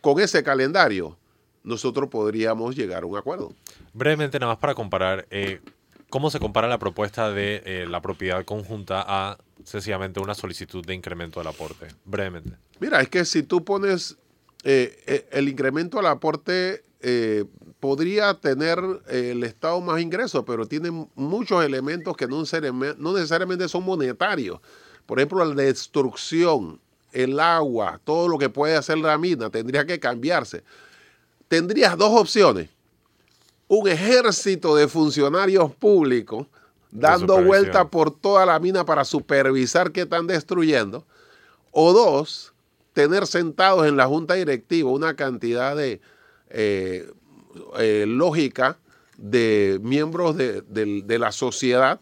Con ese calendario, nosotros podríamos llegar a un acuerdo. Brevemente, nada más para comparar, eh, ¿cómo se compara la propuesta de eh, la propiedad conjunta a sencillamente una solicitud de incremento del aporte? Brevemente. Mira, es que si tú pones eh, el incremento al aporte, podría tener el Estado más ingresos, pero tiene muchos elementos que no necesariamente, no necesariamente son monetarios. Por ejemplo, la destrucción, el agua, todo lo que puede hacer la mina, tendría que cambiarse. Tendrías dos opciones. Un ejército de funcionarios públicos dando vuelta por toda la mina para supervisar qué están destruyendo. O dos, tener sentados en la junta directiva una cantidad de eh, eh, lógica de miembros de, de- de la sociedad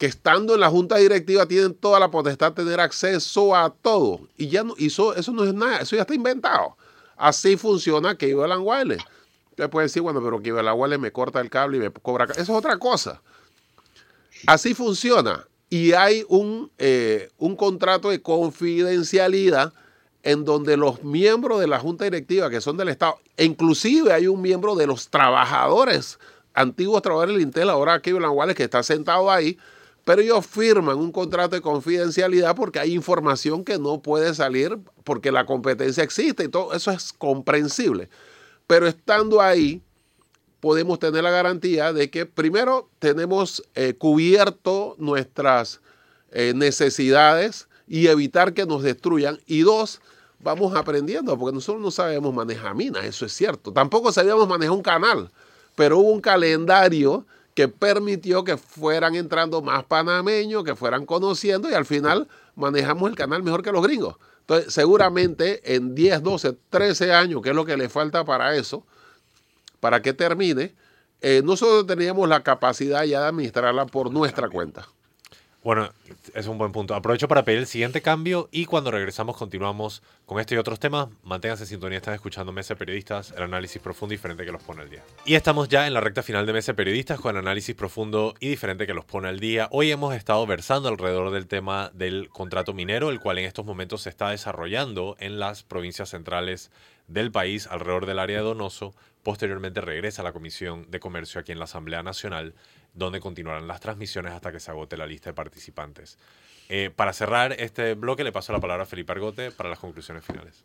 que estando en la junta directiva tienen toda la potestad de tener acceso a todo. Y ya no, eso, eso no es nada, eso ya está inventado. Así funciona que Alan Wiley. Usted puede decir, bueno, pero que le me corta el cable y me cobra. Eso es otra cosa. Así funciona. Y hay un, eh, un contrato de confidencialidad en donde los miembros de la junta directiva que son del Estado, e inclusive hay un miembro de los trabajadores, antiguos trabajadores del Intel, ahora aquí Wallace, que está sentado ahí, pero ellos firman un contrato de confidencialidad porque hay información que no puede salir porque la competencia existe y todo eso es comprensible. Pero estando ahí, podemos tener la garantía de que primero tenemos eh, cubierto nuestras eh, necesidades y evitar que nos destruyan. Y dos, vamos aprendiendo, porque nosotros no sabemos manejar minas, eso es cierto. Tampoco sabíamos manejar un canal, pero hubo un calendario que permitió que fueran entrando más panameños, que fueran conociendo y al final manejamos el canal mejor que los gringos. Entonces, seguramente en 10, 12, 13 años, que es lo que le falta para eso, para que termine, eh, nosotros teníamos la capacidad ya de administrarla por nuestra cuenta. Bueno, es un buen punto. Aprovecho para pedir el siguiente cambio y cuando regresamos continuamos con este y otros temas. Manténganse en sintonía, están escuchando Mesa Periodistas, el análisis profundo y diferente que los pone al día. Y estamos ya en la recta final de Mesa Periodistas con el análisis profundo y diferente que los pone al día. Hoy hemos estado versando alrededor del tema del contrato minero, el cual en estos momentos se está desarrollando en las provincias centrales del país, alrededor del área de Donoso. Posteriormente regresa a la Comisión de Comercio aquí en la Asamblea Nacional donde continuarán las transmisiones hasta que se agote la lista de participantes. Eh, para cerrar este bloque, le paso la palabra a Felipe Argote para las conclusiones finales.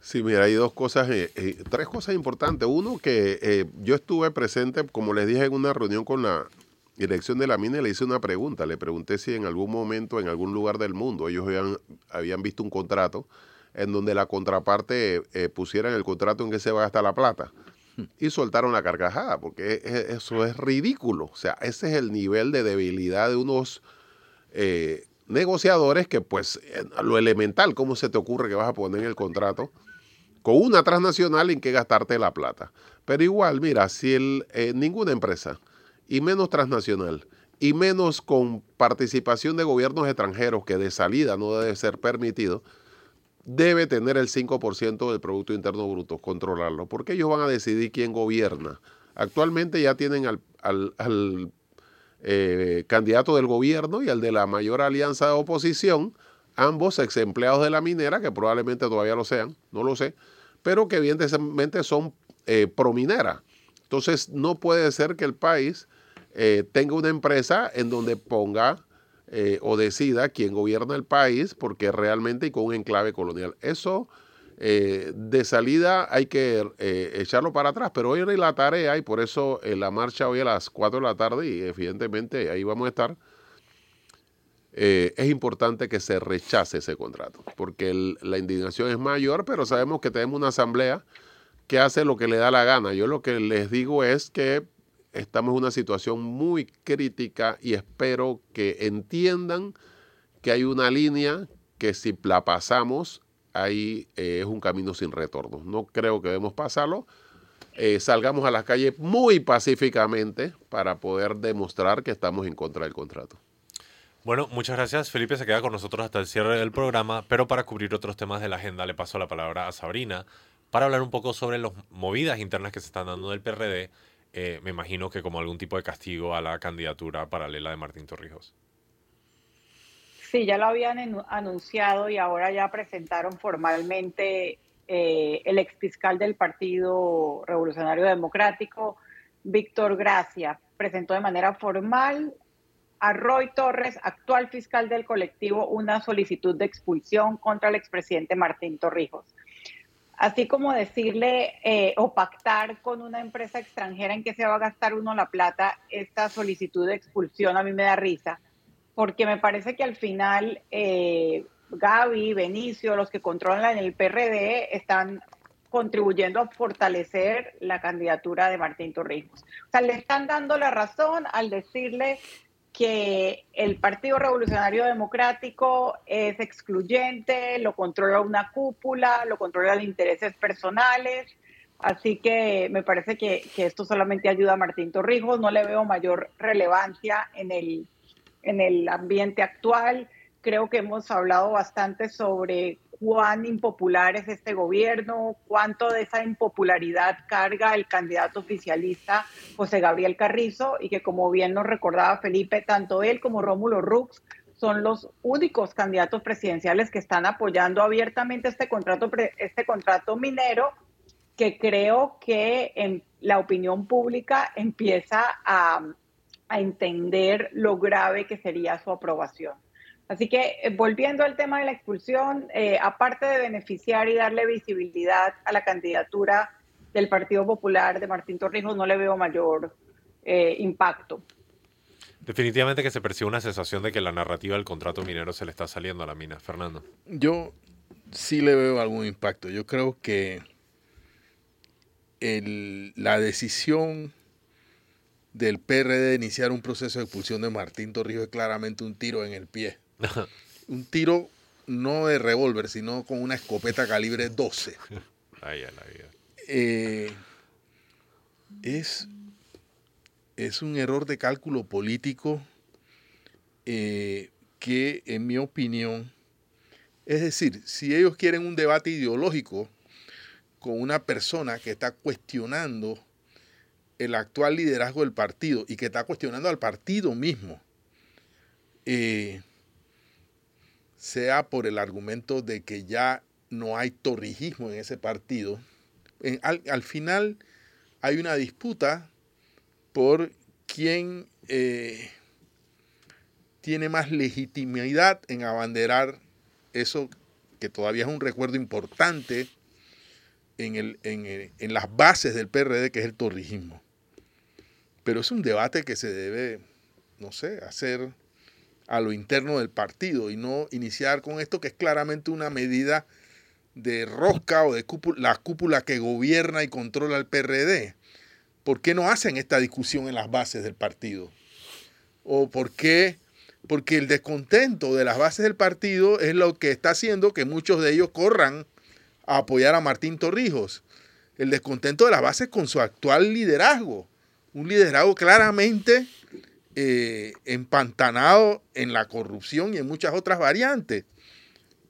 Sí, mira, hay dos cosas, eh, eh, tres cosas importantes. Uno, que yo estuve presente, como les dije, en una reunión con la dirección de la mina le hice una pregunta. Le pregunté si en algún momento, en algún lugar del mundo, ellos habían, habían visto un contrato en donde la contraparte pusiera el contrato en que se va a gastar la plata y soltaron la carcajada, porque eso es ridículo. O sea, ese es el nivel de debilidad de unos eh, negociadores que, pues, lo elemental, ¿cómo se te ocurre que vas a poner en el contrato con una transnacional en que gastarte la plata? Pero igual, mira, si eh, ninguna empresa, y menos transnacional, y menos con participación de gobiernos extranjeros, que de salida no debe ser permitido, debe tener el 5% del Producto Interno Bruto, controlarlo, porque ellos van a decidir quién gobierna. Actualmente ya tienen al, eh, candidato del gobierno y al de la mayor alianza de oposición, ambos ex empleados de la minera, que probablemente todavía lo sean, no lo sé, pero que evidentemente son eh, prominera. Entonces no puede ser que el país eh, tenga una empresa en donde ponga eh, o decida quién gobierna el país, porque realmente y con un enclave colonial. Eso eh, de salida hay que eh, echarlo para atrás, pero hoy hay la tarea y por eso la marcha hoy a las 4 de la tarde y evidentemente ahí vamos a estar. es importante que se rechace ese contrato, porque la indignación es mayor, pero sabemos que tenemos una asamblea que hace lo que le da la gana. Yo lo que les digo es que estamos en una situación muy crítica y espero que entiendan que hay una línea que si la pasamos, ahí eh, es un camino sin retorno. No creo que debemos pasarlo. Eh, salgamos a las calles muy pacíficamente para poder demostrar que estamos en contra del contrato. Bueno, muchas gracias. Felipe se queda con nosotros hasta el cierre del programa, pero para cubrir otros temas de la agenda le paso la palabra a Sabrina para hablar un poco sobre las movidas internas que se están dando del PRD eh, me imagino que como algún tipo de castigo a la candidatura paralela de Martín Torrijos. Sí, ya lo habían anunciado y ahora ya presentaron formalmente eh, el ex fiscal del Partido Revolucionario Democrático, Víctor Gracia, presentó de manera formal a Roy Torres, actual fiscal del colectivo, una solicitud de expulsión contra el expresidente Martín Torrijos así como decirle eh, o pactar con una empresa extranjera en que se va a gastar uno la plata, esta solicitud de expulsión a mí me da risa, porque me parece que al final eh, Gaby, Benicio, los que controlan el PRD, están contribuyendo a fortalecer la candidatura de Martín Torrijos. O sea, le están dando la razón al decirle que el Partido Revolucionario Democrático es excluyente, lo controla una cúpula, lo controla intereses personales. Así que me parece que, esto solamente ayuda a Martín Torrijos, no le veo mayor relevancia en el, en el ambiente actual. Creo que hemos hablado bastante sobre cuán impopular es este gobierno, cuánto de esa impopularidad carga el candidato oficialista José Gabriel Carrizo y que como bien nos recordaba Felipe, tanto él como Rómulo Rux son los únicos candidatos presidenciales que están apoyando abiertamente este contrato, este contrato minero que creo que en la opinión pública empieza a, a entender lo grave que sería su aprobación. Así que eh, volviendo al tema de la expulsión, eh, aparte de beneficiar y darle visibilidad a la candidatura del Partido Popular de Martín Torrijos, no le veo mayor eh, impacto. Definitivamente que se percibe una sensación de que la narrativa del contrato minero se le está saliendo a la mina. Fernando. Yo sí le veo algún impacto. Yo creo que la decisión del PRD de iniciar un proceso de expulsión de Martín Torrijos es claramente un tiro en el pie un tiro no de revólver, sino con una escopeta calibre 12. Eh, es, es un error de cálculo político eh, que, en mi opinión, es decir, si ellos quieren un debate ideológico con una persona que está cuestionando el actual liderazgo del partido y que está cuestionando al partido mismo, eh, sea por el argumento de que ya no hay torrijismo en ese partido, al, final hay una disputa por quién eh, tiene más legitimidad en abanderar eso que todavía es un recuerdo importante en, en las bases del PRD, que es el torrijismo. Pero es un debate que se debe, no sé, hacer a lo interno del partido y no iniciar con esto que es claramente una medida de rosca o de la cúpula que gobierna y controla el PRD. ¿Por qué no hacen esta discusión en las bases del partido? ¿O por qué? Porque el descontento de las bases del partido es lo que está haciendo que muchos de ellos corran a apoyar a Martín Torrijos. El descontento de las bases con su actual liderazgo. Un liderazgo claramente eh, empantanado en la corrupción y en muchas otras variantes.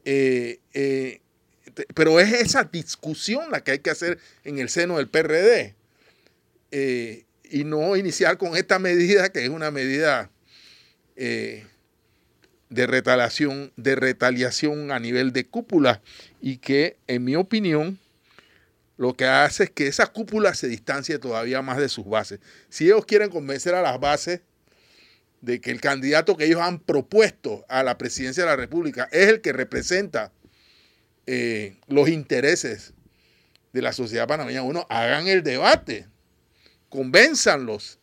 Eh, eh, pero es esa discusión la que hay que hacer en el seno del PRD y no iniciar con esta medida que es una medida de de retaliación a nivel de cúpula y que en mi opinión lo que hace es que esa cúpula se distancie todavía más de sus bases. Si ellos quieren convencer a las bases de que el candidato que ellos han propuesto a la presidencia de la República es el que representa eh, los intereses de la sociedad panameña. Uno, hagan el debate, convénzanlos.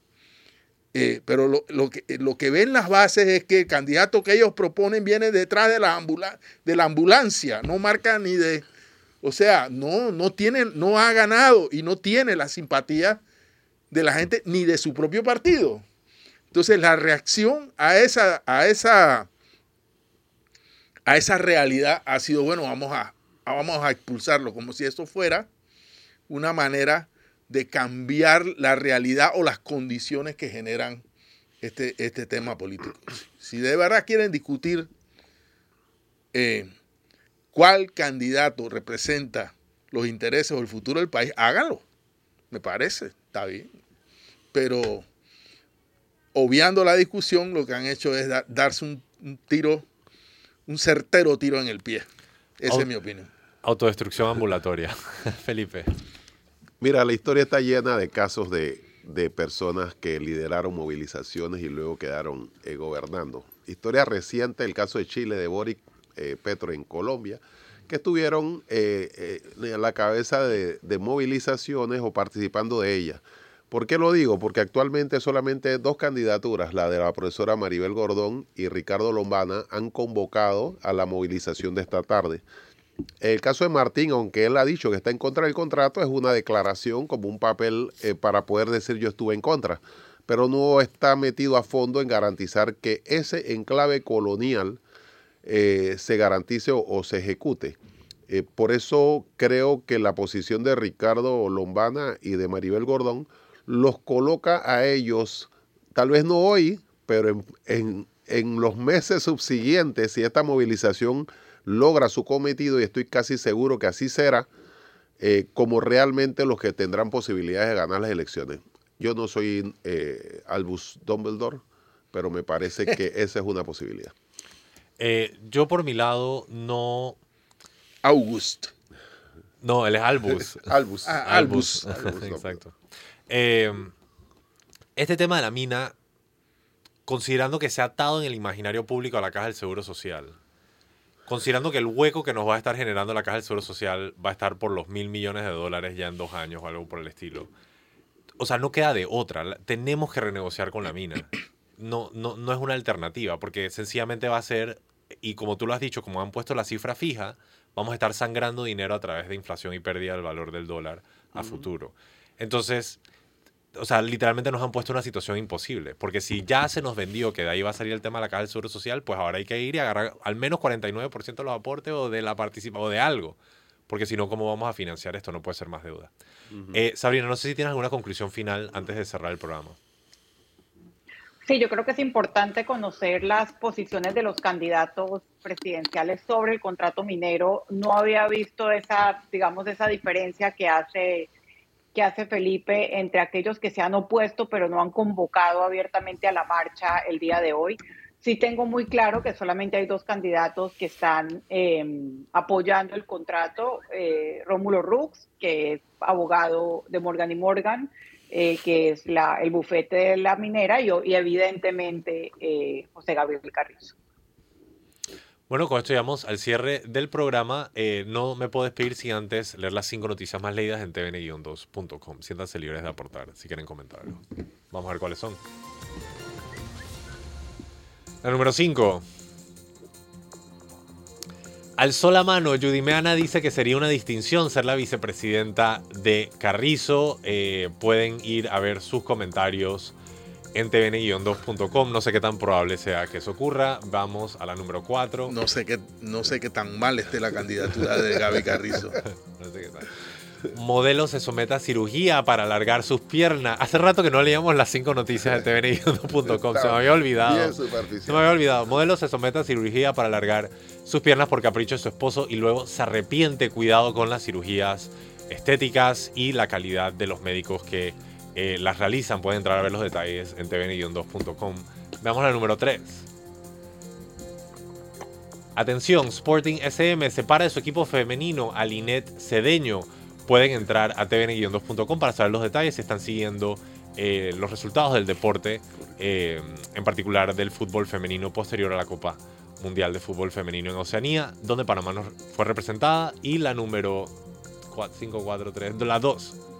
Eh, pero lo, que, lo que ven las bases es que el candidato que ellos proponen viene detrás de la, de la ambulancia, no marca ni de... O sea, no, no, tiene, no ha ganado y no tiene la simpatía de la gente ni de su propio partido. Entonces la reacción a esa, a esa, a esa realidad ha sido, bueno, vamos a, vamos a expulsarlo, como si esto fuera una manera de cambiar la realidad o las condiciones que generan este, este tema político. Si de verdad quieren discutir eh, cuál candidato representa los intereses o el futuro del país, háganlo. Me parece, está bien. Pero obviando la discusión, lo que han hecho es darse un, tiro, un certero tiro en el pie. Esa es mi opinión. Autodestrucción ambulatoria. Felipe. Mira, la historia está llena de casos de, personas que lideraron movilizaciones y luego quedaron eh, gobernando. Historia reciente, el caso de Chile de Boric eh, Petro en Colombia, que estuvieron eh, a la cabeza de, de movilizaciones o participando de ellas. ¿Por qué lo digo? Porque actualmente solamente dos candidaturas, la de la profesora Maribel Gordón y Ricardo Lombana, han convocado a la movilización de esta tarde. El caso de Martín, aunque él ha dicho que está en contra del contrato, es una declaración como un papel eh, para poder decir yo estuve en contra, pero no está metido a fondo en garantizar que ese enclave colonial eh, se garantice o, se ejecute. Eh, por eso creo que la posición de Ricardo Lombana y de Maribel Gordón los coloca a ellos, tal vez no hoy, pero en, los meses subsiguientes, si esta movilización logra su cometido y estoy casi seguro que así será eh, como realmente los que tendrán posibilidades de ganar las elecciones. Yo no soy eh, Albus Dumbledore, pero me parece que esa es una posibilidad. Eh, yo por mi lado no... August. No, él es Albus. Albus. Ah, Albus. Exacto. Eh, este tema de la mina, considerando que se ha atado en el imaginario público a la caja del Seguro Social, considerando que el hueco que nos va a estar generando la caja del Seguro Social va a estar por los mil millones de dólares ya en dos años o algo por el estilo. O sea, no queda de otra. Tenemos que renegociar con la mina. No, no, no es una alternativa, porque sencillamente va a ser, y como tú lo has dicho, como han puesto la cifra fija, vamos a estar sangrando dinero a través de inflación y pérdida del valor del dólar a futuro. Entonces, o sea, literalmente nos han puesto en una situación imposible. Porque si ya se nos vendió que de ahí va a salir el tema de la caja del seguro social, pues ahora hay que ir y agarrar al menos 49% de los aportes o de la participación o de algo. Porque si no, ¿cómo vamos a financiar esto? No puede ser más deuda. Eh, Sabrina, no sé si tienes alguna conclusión final antes de cerrar el programa. Sí, yo creo que es importante conocer las posiciones de los candidatos presidenciales sobre el contrato minero. No había visto esa, digamos, esa diferencia que hace, que hace Felipe entre aquellos que se han opuesto pero no han convocado abiertamente a la marcha el día de hoy. Sí tengo muy claro que solamente hay dos candidatos que están eh, apoyando el contrato. Eh, Rómulo Rux, que es abogado de Morgan y Morgan, eh, que es la, el bufete de la minera, y, y evidentemente eh, José Gabriel Carrizo. Bueno, con esto llegamos al cierre del programa. Eh, no me puedo despedir sin antes leer las cinco noticias más leídas en tvn-2.com. Siéntanse libres de aportar si quieren comentar. Vamos a ver cuáles son. La número 5. Al sol a mano, Judy Meana dice que sería una distinción ser la vicepresidenta de Carrizo. Eh, pueden ir a ver sus comentarios en tvn-2.com. No sé qué tan probable sea que eso ocurra. Vamos a la número 4. No sé qué, no sé qué tan mal esté la candidatura de Gaby Carrizo. No sé qué tal. Modelo se somete a cirugía para alargar sus piernas. Hace rato que no leíamos las cinco noticias de tvn.com. Se me había olvidado. Se me había olvidado. Modelo se somete a cirugía para alargar sus piernas por capricho de su esposo y luego se arrepiente. Cuidado con las cirugías estéticas y la calidad de los médicos que eh, las realizan. Pueden entrar a ver los detalles en tvn-2.com. Veamos la número 3. Atención, Sporting SM separa de su equipo femenino a Linet Cedeño. Pueden entrar a tvn-2.com para saber los detalles si están siguiendo eh, los resultados del deporte, eh, en particular del fútbol femenino posterior a la Copa Mundial de Fútbol Femenino en Oceanía, donde Panamá fue representada, y la número 5, 4, 3, la 2.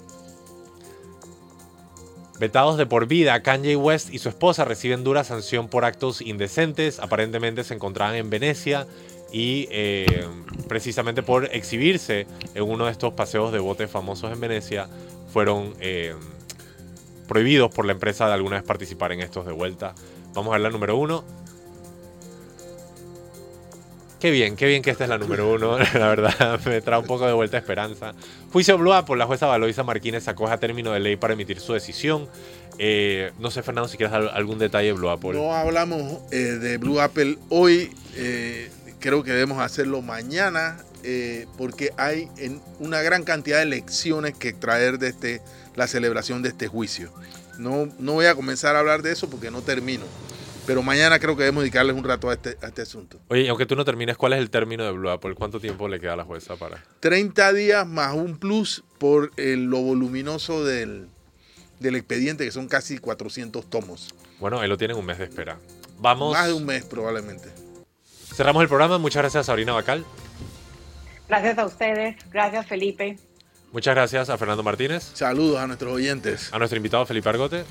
Vetados de por vida, Kanye West y su esposa reciben dura sanción por actos indecentes. Aparentemente se encontraban en Venecia y eh, precisamente por exhibirse en uno de estos paseos de botes famosos en Venecia, fueron eh, prohibidos por la empresa de alguna vez participar en estos de vuelta. Vamos a ver la número uno. Qué bien, qué bien que esta es la número uno. La verdad, me trae un poco de vuelta esperanza. Juicio Blue Apple. La jueza Valoisa Martínez acoge a término de ley para emitir su decisión. Eh, no sé, Fernando, si quieres algún detalle de Blue Apple. No hablamos eh, de Blue Apple hoy. eh, creo que debemos hacerlo mañana porque hay una gran cantidad de lecciones que traer de este, la celebración de este juicio. No, no voy a comenzar a hablar de eso porque no termino. Pero mañana creo que debemos dedicarles un rato a este, a este asunto. Oye, y aunque tú no termines, ¿cuál es el término de Blue Apple? ¿Cuánto tiempo le queda a la jueza para...? 30 días más un plus por el- lo voluminoso del, del expediente, que son casi 400 tomos. Bueno, ahí lo tienen un mes de espera. Vamos. Más de un mes probablemente. Cerramos el programa. Muchas gracias a Sabrina Bacal. Gracias a ustedes, gracias Felipe. Muchas gracias a Fernando Martínez. Saludos a nuestros oyentes. A nuestro invitado Felipe Argote.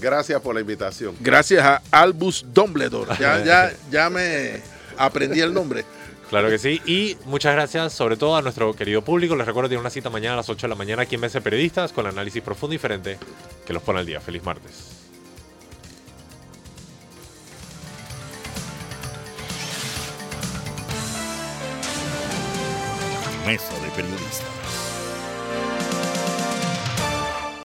Gracias por la invitación. Gracias a Albus Dumbledore. Ya, ya, ya me aprendí el nombre. Claro que sí. Y muchas gracias sobre todo a nuestro querido público. Les recuerdo que tiene una cita mañana a las 8 de la mañana aquí en Mesa de Periodistas con análisis profundo y diferente que los pone al día. Feliz martes. Mesa de Periodistas.